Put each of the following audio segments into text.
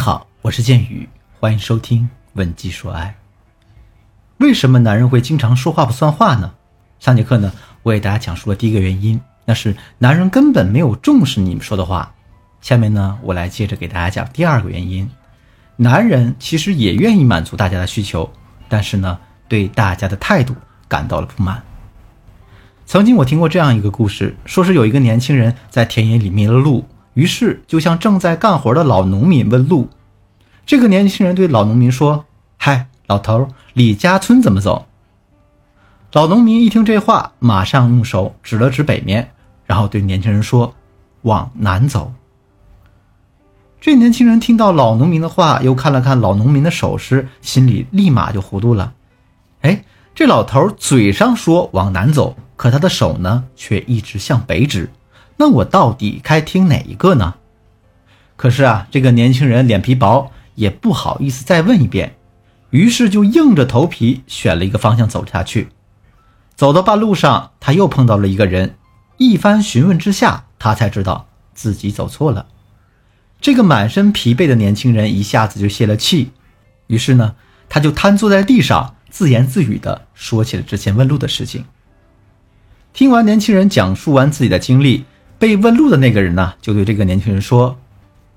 好，我是剑宇，欢迎收听《问鸡说爱》。为什么男人会经常说话不算话呢？上节课呢，我给大家讲述了第一个原因，那是男人根本没有重视你们说的话。下面呢，我来接着给大家讲第二个原因，男人其实也愿意满足大家的需求，但是呢，对大家的态度感到了不满。曾经我听过这样一个故事，说是有一个年轻人在田野里迷了路。于是，就向正在干活的老农民问路。这个年轻人对老农民说：“嗨，老头，李家村怎么走？”老农民一听这话，马上用手指了指北面，然后对年轻人说：“往南走。”这年轻人听到老农民的话，又看了看老农民的手势，心里立马就糊涂了。哎，这老头嘴上说往南走，可他的手呢，却一直向北指。那我到底该听哪一个呢？可是啊，这个年轻人脸皮薄，也不好意思再问一遍，于是就硬着头皮选了一个方向走下去。走到半路上，他又碰到了一个人，一番询问之下，他才知道自己走错了。这个满身疲惫的年轻人一下子就泄了气，于是呢，他就瘫坐在地上，自言自语地说起了之前问路的事情。听完年轻人讲述完自己的经历。被问路的那个人呢，就对这个年轻人说：“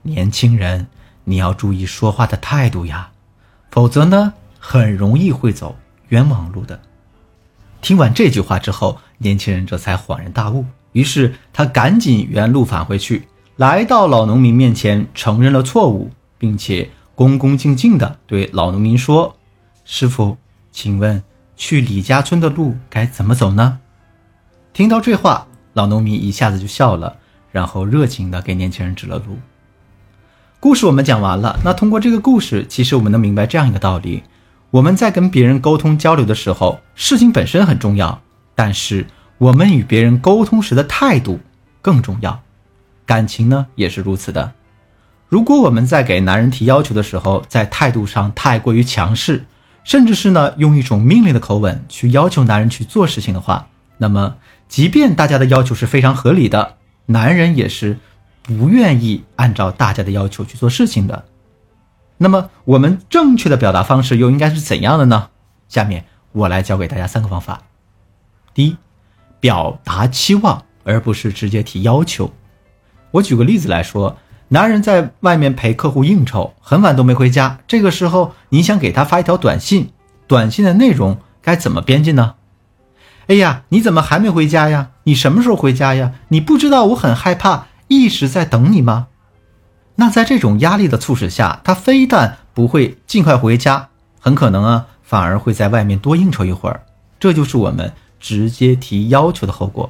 年轻人，你要注意说话的态度呀，否则呢，很容易会走冤枉路的。”听完这句话之后，年轻人这才恍然大悟，于是他赶紧原路返回去，来到老农民面前，承认了错误，并且恭恭敬敬地对老农民说：“师傅，请问去李家村的路该怎么走呢？”听到这话。老农民一下子就笑了，然后热情地给年轻人指了路。故事我们讲完了，那通过这个故事，其实我们能明白这样一个道理：我们在跟别人沟通交流的时候，事情本身很重要，但是我们与别人沟通时的态度更重要。感情呢也是如此的。如果我们在给男人提要求的时候，在态度上太过于强势，甚至是呢用一种命令的口吻去要求男人去做事情的话，那么。即便大家的要求是非常合理的，男人也是不愿意按照大家的要求去做事情的。那么，我们正确的表达方式又应该是怎样的呢？下面我来教给大家三个方法。第一，表达期望，而不是直接提要求。我举个例子来说，男人在外面陪客户应酬，很晚都没回家，这个时候你想给他发一条短信，短信的内容该怎么编辑呢？哎呀，你怎么还没回家呀？你什么时候回家呀？你不知道我很害怕，一直在等你吗？那在这种压力的促使下，他非但不会尽快回家，很可能啊，反而会在外面多应酬一会儿。这就是我们直接提要求的后果。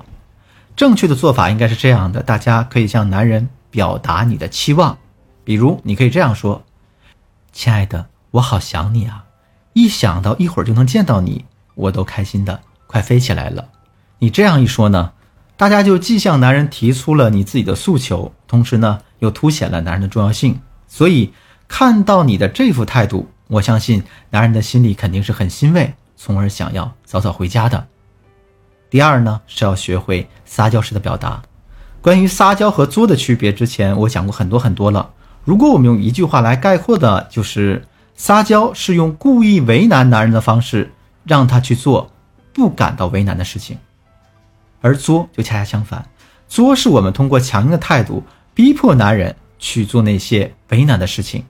正确的做法应该是这样的：大家可以向男人表达你的期望，比如你可以这样说：“亲爱的，我好想你啊！一想到一会儿就能见到你，我都开心的。”快飞起来了！你这样一说呢，大家就既向男人提出了你自己的诉求，同时呢又凸显了男人的重要性。所以看到你的这副态度，我相信男人的心里肯定是很欣慰，从而想要早早回家的。第二呢是要学会撒娇式的表达。关于撒娇和作的区别，之前我讲过很多很多了。如果我们用一句话来概括的，就是撒娇是用故意为难男人的方式，让他去做。不感到为难的事情，而作就恰恰相反，作是我们通过强硬的态度逼迫男人去做那些为难的事情。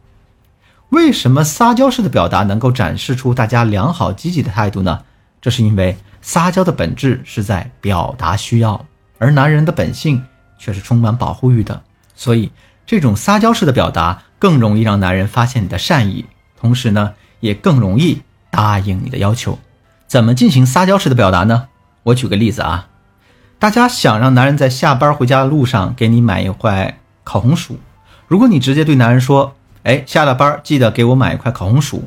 为什么撒娇式的表达能够展示出大家良好积极的态度呢？这是因为撒娇的本质是在表达需要，而男人的本性却是充满保护欲的，所以这种撒娇式的表达更容易让男人发现你的善意，同时呢，也更容易答应你的要求。怎么进行撒娇式的表达呢？我举个例子啊，大家想让男人在下班回家的路上给你买一块烤红薯，如果你直接对男人说：“哎，下了班记得给我买一块烤红薯”，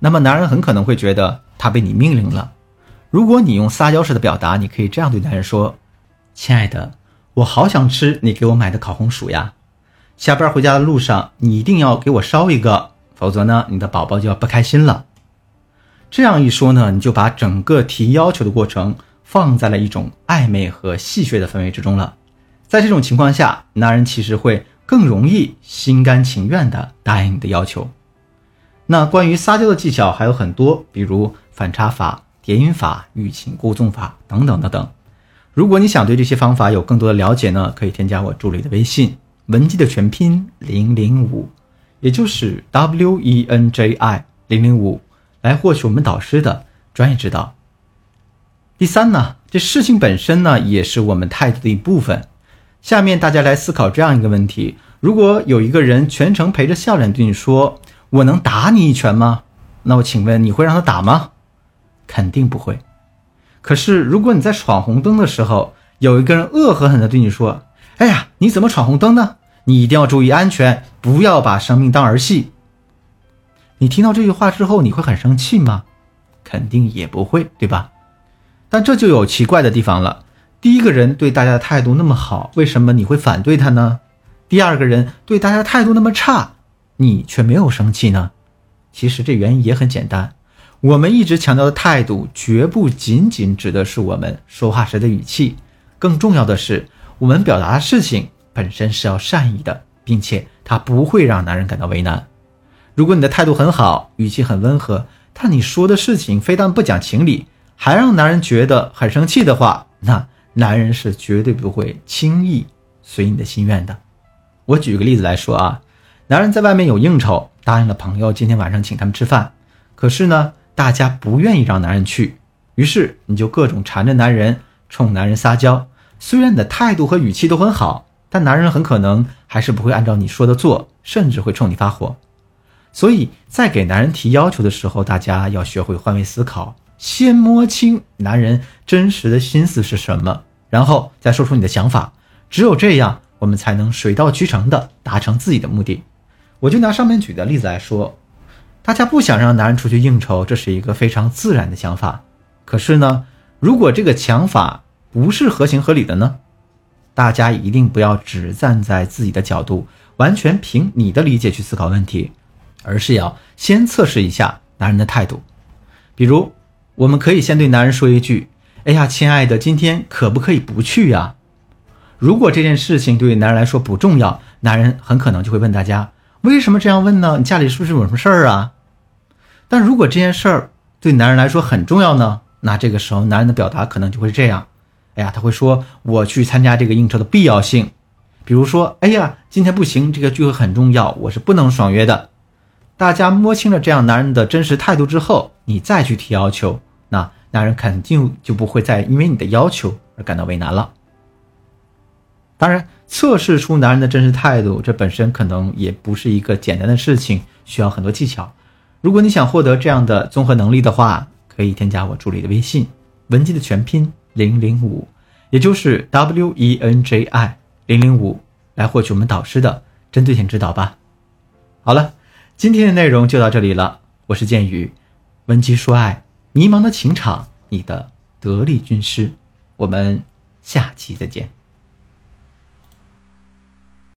那么男人很可能会觉得他被你命令了。如果你用撒娇式的表达，你可以这样对男人说：“亲爱的，我好想吃你给我买的烤红薯呀，下班回家的路上你一定要给我捎一个，否则呢，你的宝宝就要不开心了。”这样一说呢，你就把整个提要求的过程放在了一种暧昧和戏谑的氛围之中了。在这种情况下，男人其实会更容易心甘情愿地答应你的要求。那关于撒娇的技巧还有很多，比如反差法、叠音法、欲擒故纵法等等等等。如果你想对这些方法有更多的了解呢，可以添加我助理的微信文姬的全拼零零五，也就是 W E N J I 零零五，来获取我们导师的专业指导。第三呢，这事情本身呢也是我们态度的一部分。下面大家来思考这样一个问题：如果有一个人全程陪着笑脸对你说“我能打你一拳吗？”那我请问你会让他打吗？肯定不会。可是，如果你在闯红灯的时候，有一个人恶狠狠地对你说：“哎呀，你怎么闯红灯呢？你一定要注意安全，不要把生命当儿戏。”你听到这句话之后，你会很生气吗？肯定也不会，对吧？但这就有奇怪的地方了。第一个人对大家的态度那么好，为什么你会反对他呢？第二个人对大家态度那么差，你却没有生气呢？其实这原因也很简单。我们一直强调的态度，绝不仅仅指的是我们说话时的语气，更重要的是，我们表达的事情本身是要善意的，并且它不会让男人感到为难。如果你的态度很好，语气很温和，但你说的事情非但不讲情理，还让男人觉得很生气的话，那男人是绝对不会轻易随你的心愿的。我举个例子来说啊，男人在外面有应酬，答应了朋友今天晚上请他们吃饭，可是呢？大家不愿意让男人去，于是你就各种缠着男人，冲男人撒娇。虽然你的态度和语气都很好，但男人很可能还是不会按照你说的做，甚至会冲你发火。所以在给男人提要求的时候，大家要学会换位思考，先摸清男人真实的心思是什么，然后再说出你的想法。只有这样，我们才能水到渠成的达成自己的目的。我就拿上面举的例子来说。大家不想让男人出去应酬，这是一个非常自然的想法。可是呢，如果这个想法不是合情合理的呢？大家一定不要只站在自己的角度，完全凭你的理解去思考问题，而是要先测试一下男人的态度。比如，我们可以先对男人说一句：“哎呀，亲爱的，今天可不可以不去呀？”如果这件事情对于男人来说不重要，男人很可能就会问大家。为什么这样问呢？你家里是不是有什么事儿啊？但如果这件事儿对男人来说很重要呢？那这个时候男人的表达可能就会这样：哎呀，他会说我去参加这个应酬的必要性。比如说，哎呀，今天不行，这个聚会很重要，我是不能爽约的。大家摸清了这样男人的真实态度之后，你再去提要求，那男人肯定就不会再因为你的要求而感到为难了。当然。测试出男人的真实态度，这本身可能也不是一个简单的事情，需要很多技巧。如果你想获得这样的综合能力的话，可以添加我助理的微信，文姬的全拼零零五，也就是 W E N J I 零零五，来获取我们导师的针对性指导吧。好了，今天的内容就到这里了。我是剑宇，文姬说爱，迷茫的情场，你的得力军师。我们下期再见。